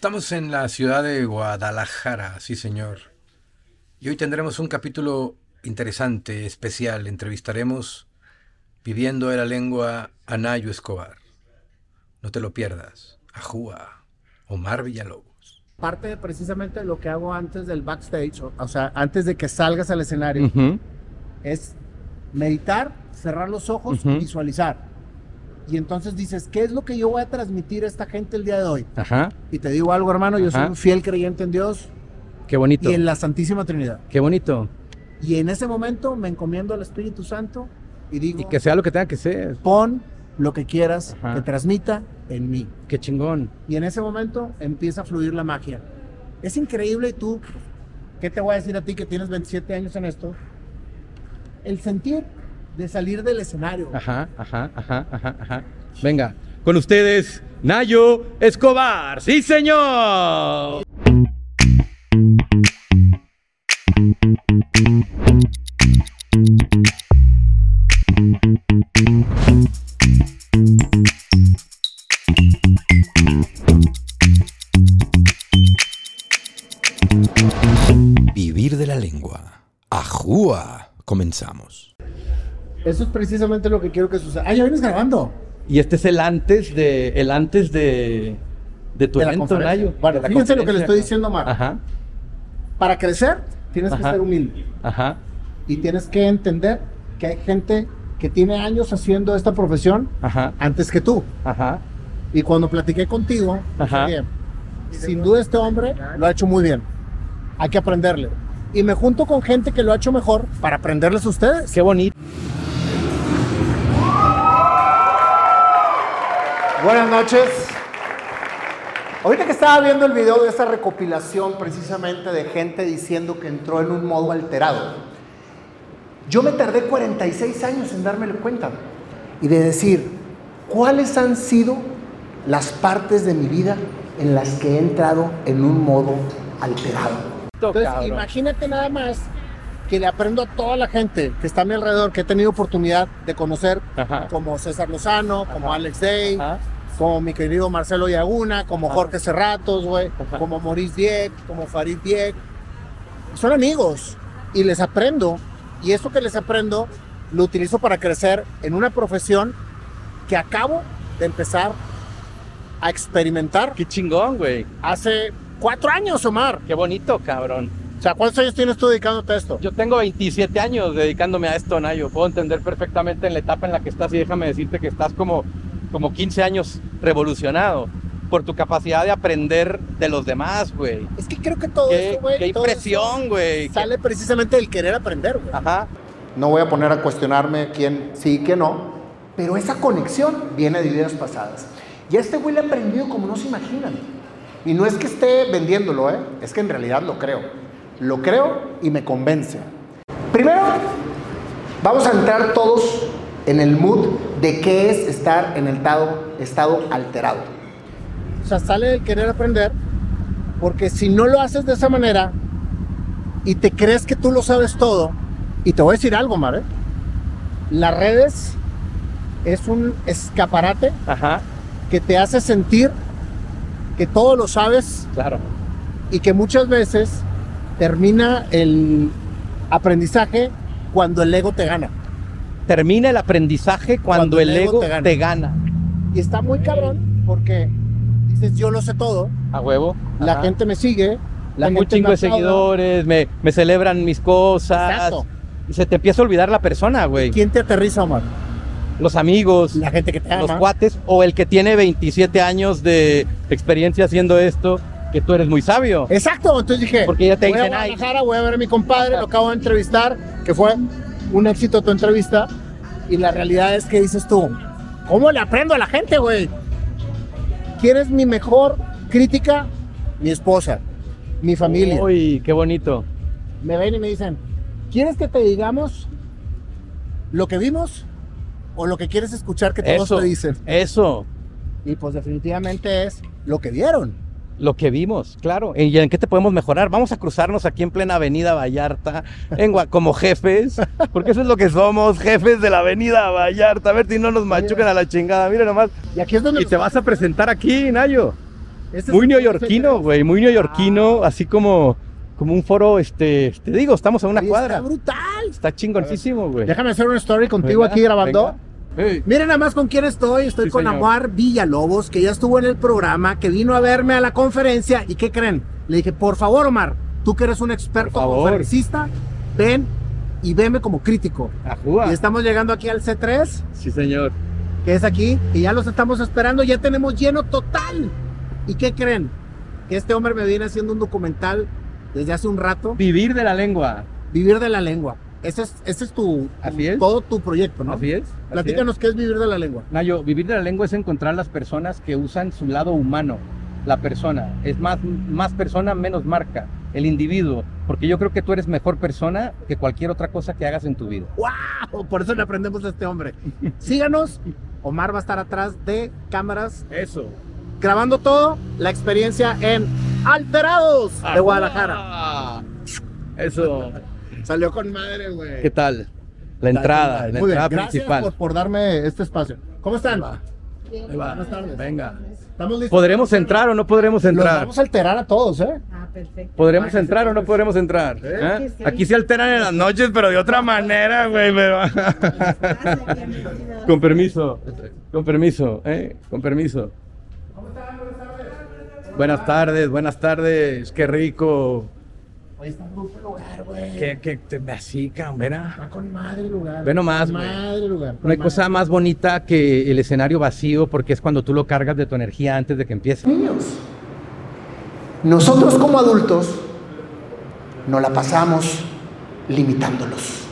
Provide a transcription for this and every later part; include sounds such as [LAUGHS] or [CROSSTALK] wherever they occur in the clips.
Estamos en la ciudad de Guadalajara, sí señor. Y hoy tendremos un capítulo interesante, especial. Entrevistaremos, viviendo de la lengua, a Nayo Escobar. No te lo pierdas. Ajúa, Omar Villalobos. Parte de precisamente lo que hago antes del backstage, o, o sea, antes de que salgas al escenario, es meditar, cerrar los ojos y visualizar. Y entonces dices, ¿qué es lo que yo voy a transmitir a esta gente el día de hoy? Ajá. Y te digo algo, hermano, yo soy Ajá. un fiel creyente en Dios Qué bonito. y en la Santísima Trinidad. Qué bonito. Y en ese momento me encomiendo al Espíritu Santo y digo, Y que sea lo que tenga que ser. pon lo que quieras Ajá. que transmita en mí. Qué chingón. Y en ese momento empieza a fluir la magia. Es increíble y tú, ¿qué te voy a decir a ti que tienes 27 años en esto? El sentir de salir del escenario. Ajá, ajá, ajá, ajá, ajá. Venga, con ustedes, Nayo Escobar. ¡Sí, señor! Vivir de la lengua. Ajúa. Comenzamos. Eso es precisamente lo que quiero que suceda. Ah, ya vienes grabando. Y este es el antes de, el antes de, de tu De evento. Nayo. Bueno, fíjense lo que le estoy diciendo, Omar. Ajá, Para crecer, tienes que ser humilde. ajá, Y tienes que entender que hay gente que tiene años haciendo esta profesión ajá, antes que tú. ajá. Y cuando platiqué contigo, dije, Ajá. "Oye, sin duda este hombre lo ha hecho muy bien. Hay que aprenderle. Y me junto con gente que lo ha hecho mejor para aprenderles a ustedes. Qué bonito. Buenas noches. Ahorita que estaba viendo el video de esa recopilación precisamente de gente diciendo que entró en un modo alterado, yo me tardé 46 años en darme cuenta y de decir cuáles han sido las partes de mi vida en las que he entrado en un modo alterado. Entonces, imagínate nada más que le aprendo a toda la gente que está a mi alrededor, que he tenido oportunidad de conocer, Ajá. como César Lozano, como Alex Day, Ajá. como mi querido Marcelo Yaguna, como. Jorge Cerratos, güey, como Maurice Dieck, como Farid Dieck. Son amigos y les aprendo. Y eso que les aprendo lo utilizo para crecer en una profesión que acabo de empezar a experimentar Qué chingón, güey. hace cuatro años, Omar. Qué bonito, cabrón. O sea, ¿cuántos años tienes tú dedicándote a esto? Yo tengo 27 años dedicándome a esto, Nayo. Puedo entender perfectamente en la etapa en la que estás y déjame decirte que estás como, como 15 años revolucionado por tu capacidad de aprender de los demás, güey. Es que creo que todo Qué, eso, güey. qué impresión, güey. Sale precisamente del querer aprender, güey. Ajá. No voy a poner a cuestionarme quién sí y quién no, pero esa conexión viene de vidas pasadas. Y a este güey le he aprendido como no se imaginan. Y no es que esté vendiéndolo, ¿eh? es que en realidad lo creo. Lo creo y me convence. Primero, vamos a entrar todos en el mood de qué es estar en el estado, estado alterado. O sea, sale del querer aprender, porque si no lo haces de esa manera y te crees que tú lo sabes todo, y te voy a decir algo, Mar, ¿eh? las redes es un escaparate Ajá. que te hace sentir que todo lo sabes Claro. y que muchas veces termina el aprendizaje cuando el ego te gana. Termina el aprendizaje cuando, el ego, te, gana. Y está muy cabrón porque dices, yo lo sé todo, A huevo. la Ajá. gente me sigue, la Tengo un chingo me de seguidores, me, me celebran mis cosas. Exacto. Y se te empieza a olvidar la persona, güey. ¿Quién te aterriza, Omar? Los amigos. La gente que te ama. los cuates o el que tiene 27 años de experiencia haciendo esto, que tú eres muy sabio. Exacto, entonces dije, Porque ya te voy dicen, a. Guadalajara, voy a ver a mi compadre, lo acabo de entrevistar, que fue un éxito tu entrevista, y la realidad es que dices tú, ¿cómo le aprendo a la gente, güey? ¿Quién es mi mejor crítica? Mi esposa, mi familia. Uy, qué bonito. Me ven y me dicen, ¿quieres que te digamos lo que vimos o lo que quieres escuchar que todos Eso, te dicen? eso, Y pues definitivamente es lo que vieron. Lo que vimos, claro. ¿Y en qué te podemos mejorar? Vamos a cruzarnos aquí en plena Avenida Vallarta, en como jefes, porque eso es lo que somos, jefes de la Avenida Vallarta. A ver si no nos machucan a la chingada. Mira nomás. Y aquí es donde Y te vas a presentar aquí, Nayo. Este Muy neoyorquino, güey, muy neoyorquino, así como, como un foro, este, te digo, estamos a una Oye, cuadra. Está brutal. Está chingoncísimo, güey. Déjame hacer una story contigo Venga, aquí grabando. venga. Miren nada más con quién estoy. Estoy Sí, con señor. Amar Villalobos, que ya estuvo en el programa, que vino a verme a la conferencia. ¿Y qué creen? Le dije, por favor, Omar, tú que eres un experto conferencista, ven y veme como crítico. Ajúa. Y estamos llegando aquí al C3, Sí, señor. que es aquí, y ya los estamos esperando. Ya tenemos lleno total. ¿Y qué creen? Que este hombre me viene haciendo un documental desde hace un rato, Vivir de la lengua. Vivir de la Lengua. Ese es, ese es tu, Así es. todo tu proyecto, ¿no? Así es. así Platícanos qué es Vivir de la Lengua. es. Nayo, vivir de la lengua es encontrar las personas que usan su lado humano. La persona. Es más, más persona, menos marca. El individuo. Porque yo creo que tú eres mejor persona que cualquier otra cosa que hagas en tu vida. ¡Wow! Por eso le aprendemos a este hombre. [LAUGHS] Síganos. Omar va a estar atrás de cámaras Eso. grabando todo. La experiencia en Alterados de Guadalajara. Eso. Salió con madre, güey. ¿Qué tal? La entrada, la Muy bien. entrada Gracias principal. por, por darme este espacio. ¿Cómo están? Ahí va. Buenas tardes. Venga. ¿Estamos listos? ¿Podremos entrar o no podremos Los entrar? vamos a alterar a todos, ¿eh? Ah, perfecto. ¿Podremos entrar o no podremos entrar? ¿Eh? Sí, sí. Aquí se alteran en las noches, pero de otra manera, güey. pero- Gracias. Con permiso, con permiso, ¿eh? Con permiso. Buenas tardes, buenas tardes, qué rico. Está lugar, güey. Te. Está con madre el lugar. Ve nomás, Con güey. madre el lugar. No hay cosa más bonita que el escenario vacío porque es cuando tú lo cargas de tu energía antes de que empiece. niños. Nosotros como adultos nos la pasamos limitándolos.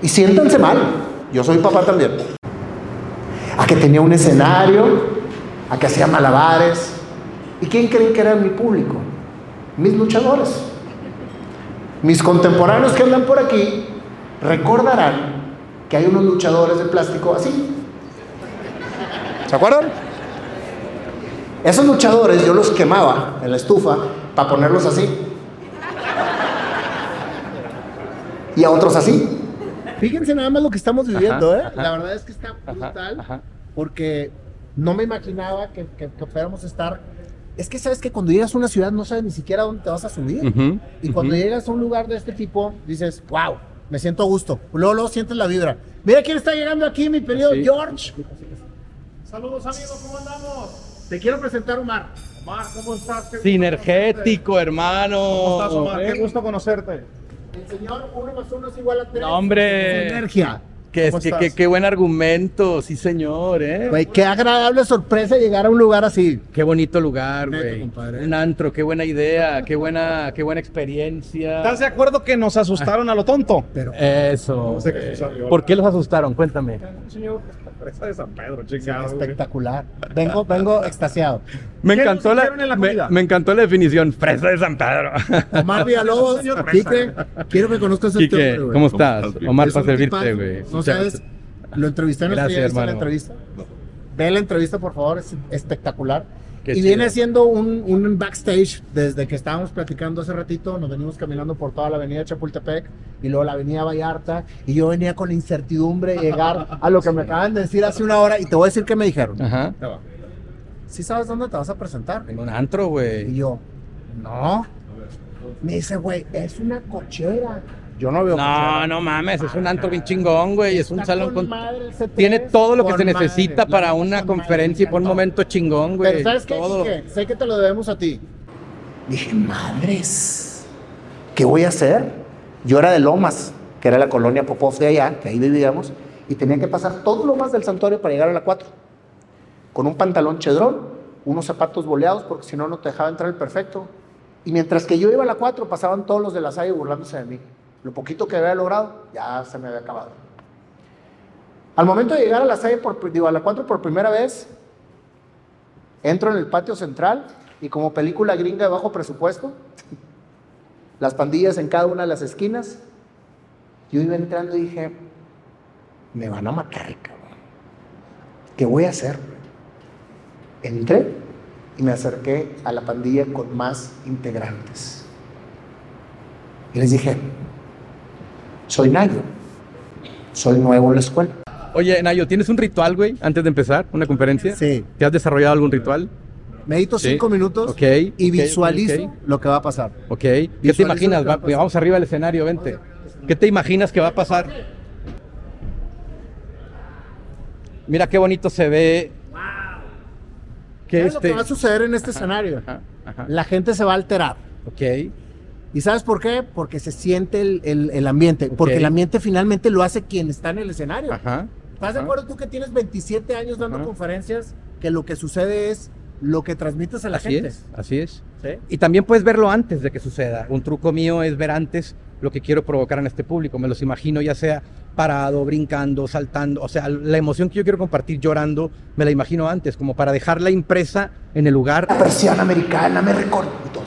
Y siéntanse mal, yo soy papá también. A que tenía un escenario, a que hacía malabares. ¿Y quién creen que era mi público? Mis luchadores. Mis contemporáneos que andan por aquí recordarán que hay unos luchadores de plástico así. ¿Se acuerdan? Esos luchadores yo los quemaba en la estufa para ponerlos así. Y a otros así. Fíjense nada más lo que estamos viviendo, Ajá, ¿eh? ajá. La verdad es que está brutal ajá. porque no me imaginaba que, que, que fuéramos a estar. Es que sabes que cuando llegas a una ciudad no sabes ni siquiera dónde te vas a subir. Y cuando llegas a un lugar de este tipo, dices, wow, me siento a gusto. Luego, luego sientes la vibra. Mira quién está llegando aquí, mi querido Sí. George. Saludos amigos, ¿cómo andamos? Te quiero presentar Omar. Omar, ¿cómo estás? Sinergético, hermano. ¿Cómo estás, Omar? Qué gusto conocerte. El señor 1 más 1 es igual a 3. No, hombre. Energía. Que, ¿Cómo que, estás? que- qué buen argumento, sí señor, ¿eh? Güey, qué agradable sorpresa llegar a un lugar así. Qué bonito lugar, güey. Un antro, qué buena idea, qué buena, qué buena experiencia. ¿Estás de acuerdo que nos asustaron a lo tonto? Pero Eso. No sé qué salió. ¿Por qué los asustaron? Cuéntame. Señor, presa de San Pedro, chingado. espectacular. Vengo, vengo extasiado. Me ¿Qué encantó la, hicieron en la me, encantó la definición. Fresa de San Pedro. [LAUGHS] Omar Villalobos, Señor Quique, quiero que conozcas a este Quique, hombre, güey. ¿cómo estás? Omar, Es para servirte, güey. No sabes, lo entrevisté en Gracias, la entrevista. Ve la entrevista, por favor, es espectacular. Qué y chido. viene haciendo un, un backstage desde que estábamos platicando hace ratito. Nos venimos caminando por toda la avenida Chapultepec y luego la avenida Vallarta. Y yo venía con la incertidumbre de llegar a lo que me [LAUGHS] acaban de decir hace una hora. Y te voy a decir qué me dijeron. Ajá. ¿Sí sabes dónde te vas a presentar? En un antro, Y güey. yo, no. Me dice, güey, es una cochera. Yo no veo No, no mames, es un antro bien chingón, güey. Es un salón con. madre el C3, Tiene todo lo que se madre, necesita para una con conferencia y por un me momento chingón, güey. Pero ¿sabes qué? Sé que te lo debemos a ti. Dije, madres, ¿qué voy a hacer? Yo era de Lomas, que era la colonia Popov de allá, que ahí vivíamos, y tenía que pasar todo lo más del santuario para llegar a la 4. Con un pantalón chedrón, unos zapatos boleados, porque si no, no te dejaba entrar el perfecto. Y mientras que yo iba a la 4, pasaban todos los de la salle burlándose de mí. Lo poquito que había logrado, ya se me había acabado. Al momento de llegar a la salle, por, digo, a la 4 por primera vez, entro en el patio central y como película gringa de bajo presupuesto, [LAUGHS] las pandillas en cada una de las esquinas, yo iba entrando y dije, me van a matar, cabrón. ¿Qué voy a hacer? Entré y me acerqué a la pandilla con más integrantes. Y les dije, soy Nayo, soy nuevo en la escuela. Oye, Nayo, ¿tienes un ritual, güey, antes de empezar una conferencia? Sí. ¿Te has desarrollado algún ritual? Medito Sí. cinco minutos Ok, y ok, visualizo lo que va a pasar. Ok. ¿Qué te imaginas? lo que va a Va- pasar. vamos arriba del escenario, vente. ¿Qué te imaginas que va a pasar? Mira qué bonito se ve. Que ¿Sabes lo que este. va a suceder en este escenario? Ajá, ajá. La gente se va a alterar. Ok. ¿Y sabes por qué? Porque se siente el, el- el ambiente. Porque Ok. el ambiente finalmente lo hace quien está en el escenario. Ajá. ¿Estás de acuerdo tú que tienes 27 años dando Ajá. conferencias? Que lo que sucede es lo que transmites a la Así gente. es, así es. ¿Sí? Y también puedes verlo antes de que suceda. Un truco mío es ver antes lo que quiero provocar en este público. Me los imagino ya sea parado, brincando, saltando. O sea, la emoción que yo quiero compartir llorando, me la imagino antes, como para dejarla impresa en el lugar. La persiana americana me recorta. y todo.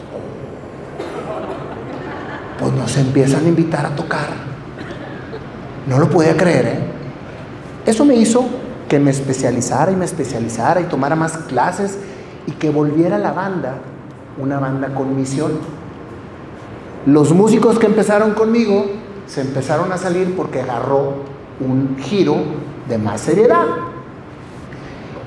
Pues nos empiezan a invitar a tocar. No lo podía creer, ¿eh? Eso me hizo que me especializara y me especializara y tomara más clases y que volviera la banda una banda con misión. Los músicos que empezaron conmigo se empezaron a salir porque agarró un giro de más seriedad.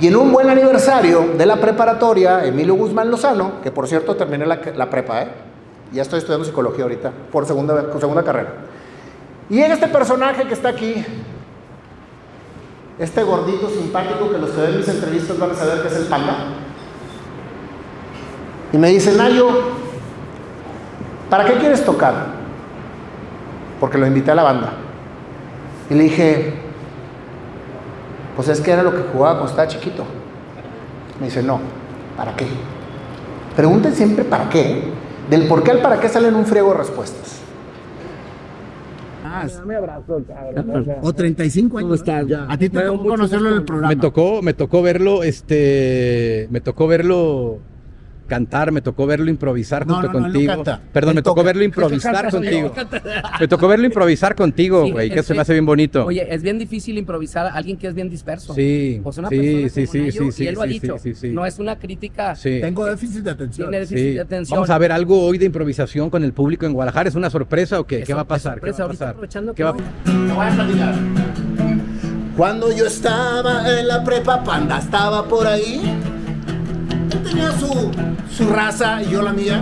Y en un buen aniversario de la preparatoria, Emilio Guzmán Lozano, que por cierto terminé la, la prepa, ¿eh? Ya estoy estudiando psicología ahorita, por segunda, por segunda carrera. Y llega este personaje que está aquí, este gordito simpático que los que ven mis entrevistas van a saber que es el panda. Y me dice, Nayo, ¿para qué quieres tocar? Porque lo invité a la banda. Y le dije, pues es que era lo que jugaba cuando estaba chiquito. Me dice, no, ¿para qué? Pregunten siempre para qué. Del por qué al para qué salen un friego de respuestas. O 35 años. ¿Cómo estás? A ti te Me da tocó mucho conocerlo en el programa. Me tocó, me tocó verlo, este, me tocó verlo cantar, me tocó verlo improvisar No, junto no, no, contigo. canta. Perdón, me tocó verlo improvisar contigo. Me tocó verlo improvisar contigo, güey, que se me hace bien bonito. Oye, es bien difícil improvisar a alguien que es bien disperso. Sí, Pues una sí, persona sí, como sí, Nayo, sí, y él lo ha dicho. No es una crítica. Sí. Tengo déficit de atención. Tiene déficit de atención. Vamos a ver algo hoy de improvisación con el público en Guadalajara. ¿Es una sorpresa o qué? Es ¿Qué va a pasar? ¿Qué va a pasar? aprovechando ¿Qué va- a. Cuando yo estaba en la prepa, Panda estaba por ahí. Tenía su, su raza y yo la mía.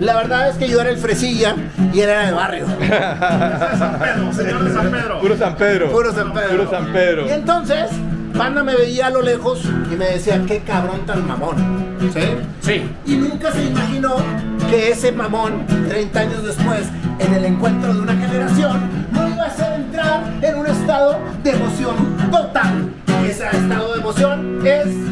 La verdad es que yo era el fresilla y él era de barrio. [LAUGHS] San Pedro, señor de San Pedro. Puro San Pedro. Puro San Pedro. Puro San Pedro. Y entonces, Panda me veía a lo lejos y me decía, qué cabrón tan mamón. ¿Sí? Sí. Y nunca se imaginó que ese mamón, 30 años después, en el encuentro de una generación, no iba a hacer entrar en un estado de emoción total. Ese estado de emoción es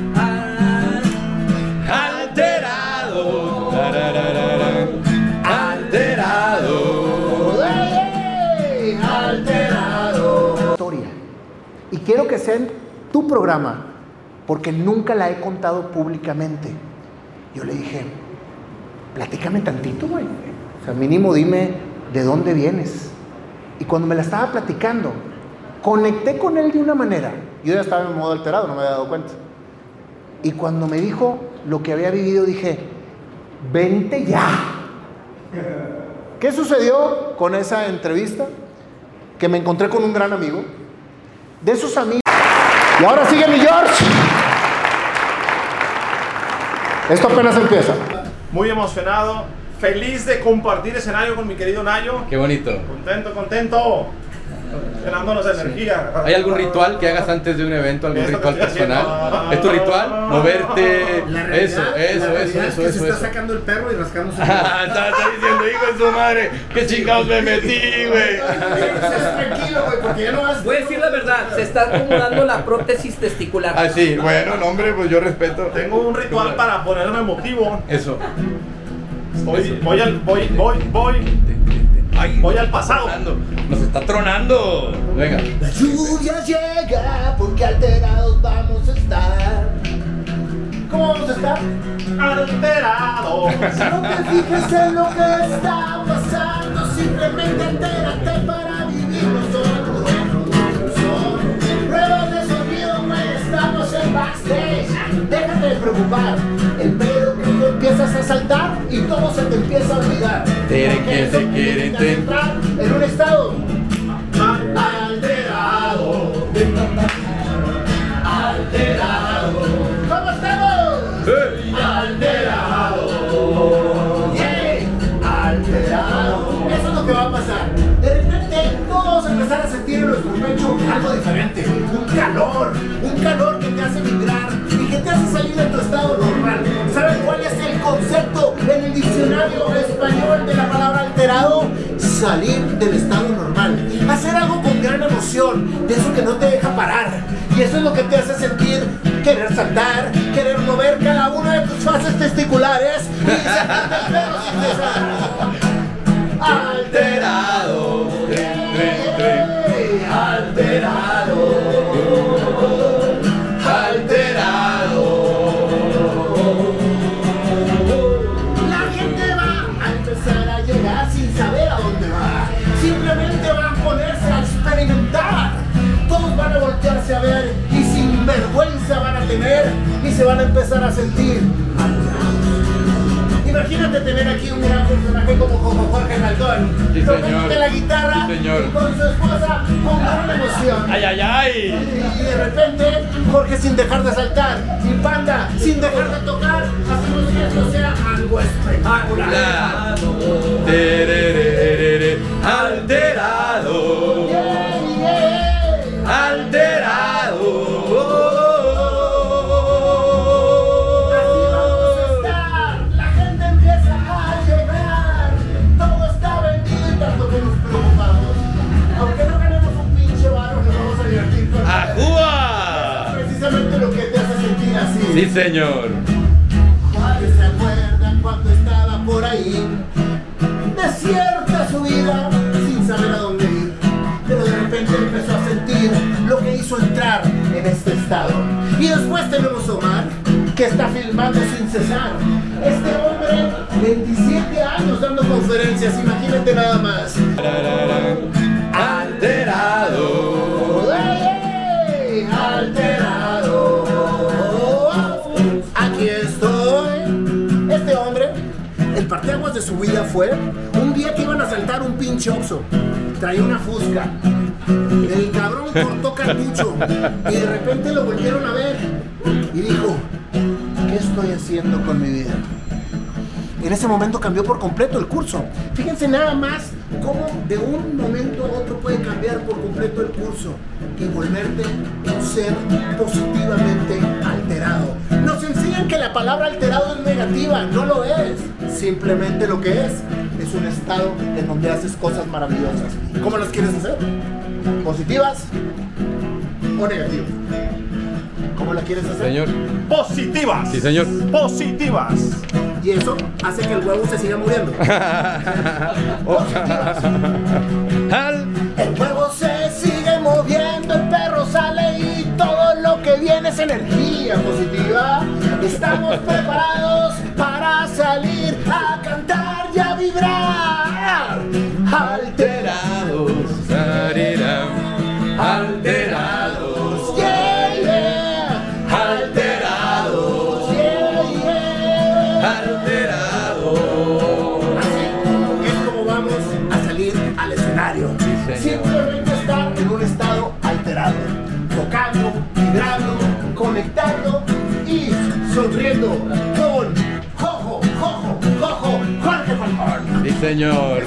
quiero que sea en tu programa, porque nunca la he contado públicamente. Yo le dije, platícame tantito, güey. O sea, mínimo dime de dónde vienes. Y cuando me la estaba platicando, conecté con él de una manera. Yo ya estaba en modo alterado, no me había dado cuenta. Y cuando me dijo lo que había vivido, dije, vente ya. ¿Qué sucedió con esa entrevista? Que me encontré con un gran amigo. De esos amigos. Y ahora sigue mi George. Esto apenas empieza. Muy emocionado, feliz de compartir escenario con mi querido Nayo. Qué bonito. Contento, contento. Llenándonos de energía. ¿Hay algún ritual que hagas antes de un evento? ¿Algún Esto ritual que personal? haciendo. ¿Es tu ritual? Moverte. Eso, eso, eso, eso, eso. eso. sacando el perro y rascando su [LAUGHS] Ah, está, está diciendo, hijo de su madre, qué chingados me metí, güey. [LAUGHS] Tranquilo, güey, porque ya no vas. Voy a decir la verdad, se está acomodando la prótesis testicular. Ah, sí, bueno, no, hombre, pues yo respeto. Tengo un ritual para ponerme emotivo. Eso. Voy, voy al, voy, voy, voy. Voy al pasado. Nos está tronando. Venga. La lluvia llega porque alterados vamos a estar. ¿Cómo vamos a estar? Alterado. [LAUGHS] No te fijes en lo que está pasando, simplemente entérate para vivir nosotros. Son pruebas de sonido, estamos en backstage. Déjate de preocupar, el pedo que tú empiezas a saltar y todo se te empieza a olvidar. Porque que eso se quiere significa entrar en un estado diccionario español de la palabra alterado, salir del estado normal. Hacer algo con gran emoción, de eso que no te deja parar. Y eso es lo que te hace sentir querer saltar, querer mover cada una de tus fases testiculares y empezar a sentir. Imagínate tener aquí un gran personaje como Jojo Jorge Maldón, Sí, señor. la guitarra Sí, señor. y con su esposa con gran emoción. ¡Ay, ay, ay! Y de repente, Jorge sin dejar de saltar, y Panda sin dejar de tocar, hacemos que esto sea algo espectacular. Sí, señor. ¿Cuáles se acuerdan cuando estaba por ahí? Desierta su vida sin saber a dónde ir. Pero de repente empezó a sentir lo que hizo entrar en este estado. Y después tenemos a Omar, que está filmando sin cesar. Este hombre, 27 años dando conferencias, imagínate nada más. Su vida fue un día que iban a saltar un pinche Oxxo. Traía una fusca. El cabrón cortó cartucho y de repente lo volvieron a ver y dijo, ¿qué estoy haciendo con mi vida? En ese momento cambió por completo el curso. Fíjense nada más cómo de un momento a otro puede cambiar por completo el curso y volverte un ser positivamente alterado. Nos enseñan que la palabra alterado es negativa, no lo es. Simplemente lo que es es un estado en donde haces cosas maravillosas. ¿Cómo las quieres hacer? ¿Positivas o negativas? ¿Cómo la quieres hacer? Señor. Positivas. Sí, señor. Positivas. Y eso hace que el huevo se siga muriendo. [LAUGHS] [LAUGHS] sonriendo con Jojo, Jojo, Jojo, Jorge Falcón. Sí, señor.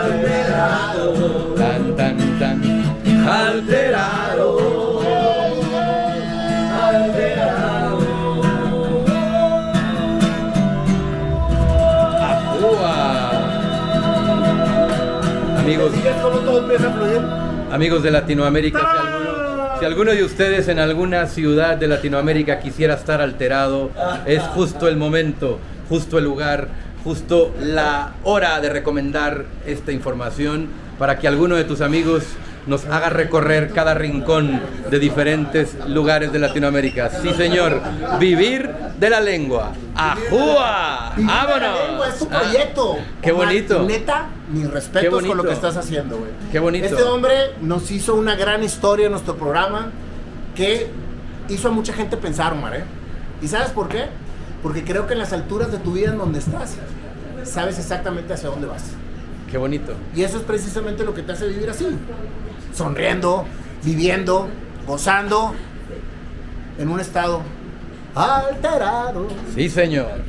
Alterado. Tan, tan, tan. Alterado. Ajúa. Amigos, amigos de Latinoamérica, si alguno, de ustedes en alguna ciudad de Latinoamérica quisiera estar alterado, es justo el momento, justo el lugar, justo la hora de recomendar esta información para que alguno de tus amigos nos haga recorrer cada rincón de diferentes lugares de Latinoamérica. Sí, señor, vivir de la lengua. ¡Ajúa! Vivir de la ¡Vámonos! lengua, Es Ah, proyecto. ¡Qué bonito! Neta, mis respetos con lo que estás haciendo, güey. ¡Qué bonito! Este hombre nos hizo una gran historia en nuestro programa que hizo a mucha gente pensar, Omar, ¿eh? ¿Y sabes por qué? Porque creo que en las alturas de tu vida en donde estás, sabes exactamente hacia dónde vas. ¡Qué bonito! Y eso es precisamente lo que te hace vivir así. Sonriendo, viviendo, gozando, en un estado alterado. Sí, señor.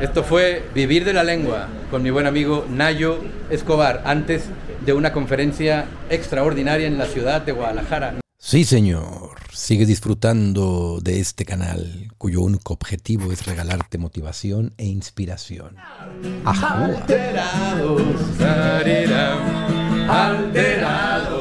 Esto fue Vivir de la Lengua con mi buen amigo Nayo Escobar, antes de una conferencia extraordinaria en la ciudad de Guadalajara. Sí, señor. Sigue disfrutando de este canal, cuyo único objetivo es regalarte motivación e inspiración. Ajua. Alterados, alterados.